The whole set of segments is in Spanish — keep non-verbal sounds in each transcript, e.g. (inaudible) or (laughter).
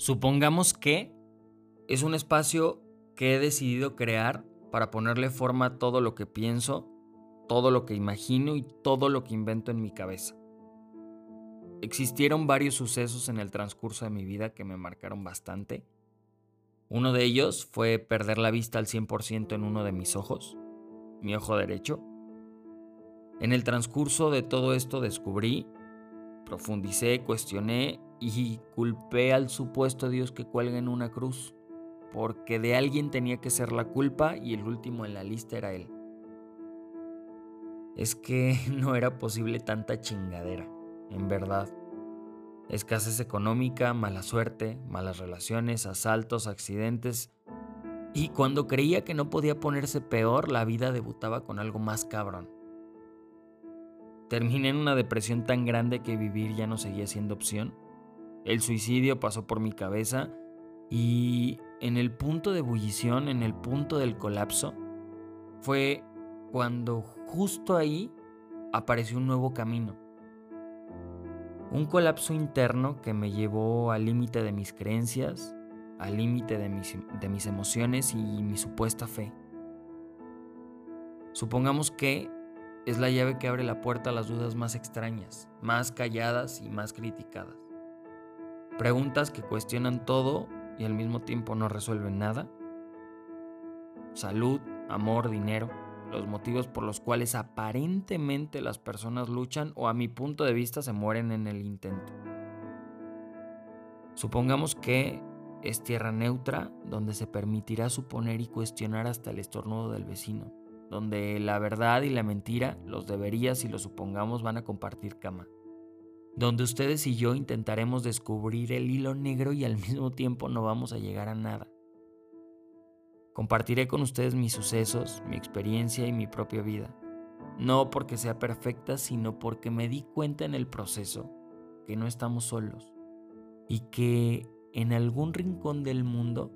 Supongamos que es un espacio que he decidido crear para ponerle forma a todo lo que pienso, todo lo que imagino y todo lo que invento en mi cabeza. Existieron varios sucesos en el transcurso de mi vida que me marcaron bastante. Uno de ellos fue perder la vista al 100% en uno de mis ojos, mi ojo derecho. En el transcurso de todo esto descubrí, profundicé, cuestioné y culpé al supuesto Dios que cuelga en una cruz, porque de alguien tenía que ser la culpa y el último en la lista era él. Es que (laughs) no era posible tanta chingadera en verdad. Escasez económica, mala suerte, malas relaciones, asaltos, accidentes. Y cuando creía que no podía ponerse peor, la vida debutaba con algo más cabrón. Terminé en una depresión tan grande que vivir ya no seguía siendo opción. El suicidio pasó por mi cabeza y en el punto de ebullición, en el punto del colapso, fue cuando justo ahí apareció un nuevo camino un colapso interno que me llevó al límite de mis creencias, al límite de mis, de mis emociones y mi supuesta fe. Supongamos que es la llave que abre la puerta a las dudas más extrañas, más calladas y más criticadas. Preguntas que cuestionan todo y al mismo tiempo no resuelven nada. Salud, amor, dinero los motivos por los cuales aparentemente las personas luchan o a mi punto de vista se mueren en el intento. Supongamos que es tierra neutra donde se permitirá suponer y cuestionar hasta el estornudo del vecino, donde la verdad y la mentira, los deberías y los supongamos van a compartir cama, donde ustedes y yo intentaremos descubrir el hilo negro y al (laughs) mismo tiempo no vamos a llegar a nada Compartiré con ustedes mis sucesos, mi experiencia y mi propia vida. No porque sea perfecta, sino porque me di cuenta en el proceso que no estamos solos y que en algún rincón del mundo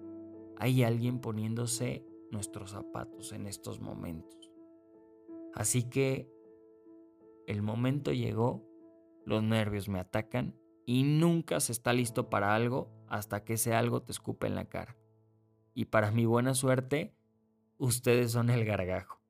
hay alguien poniéndose nuestros zapatos en estos momentos. Así que el momento llegó, los nervios me atacan y nunca se está listo para algo hasta que ese algo te escupe en la cara y para mi buena suerte, ustedes son el gargajo.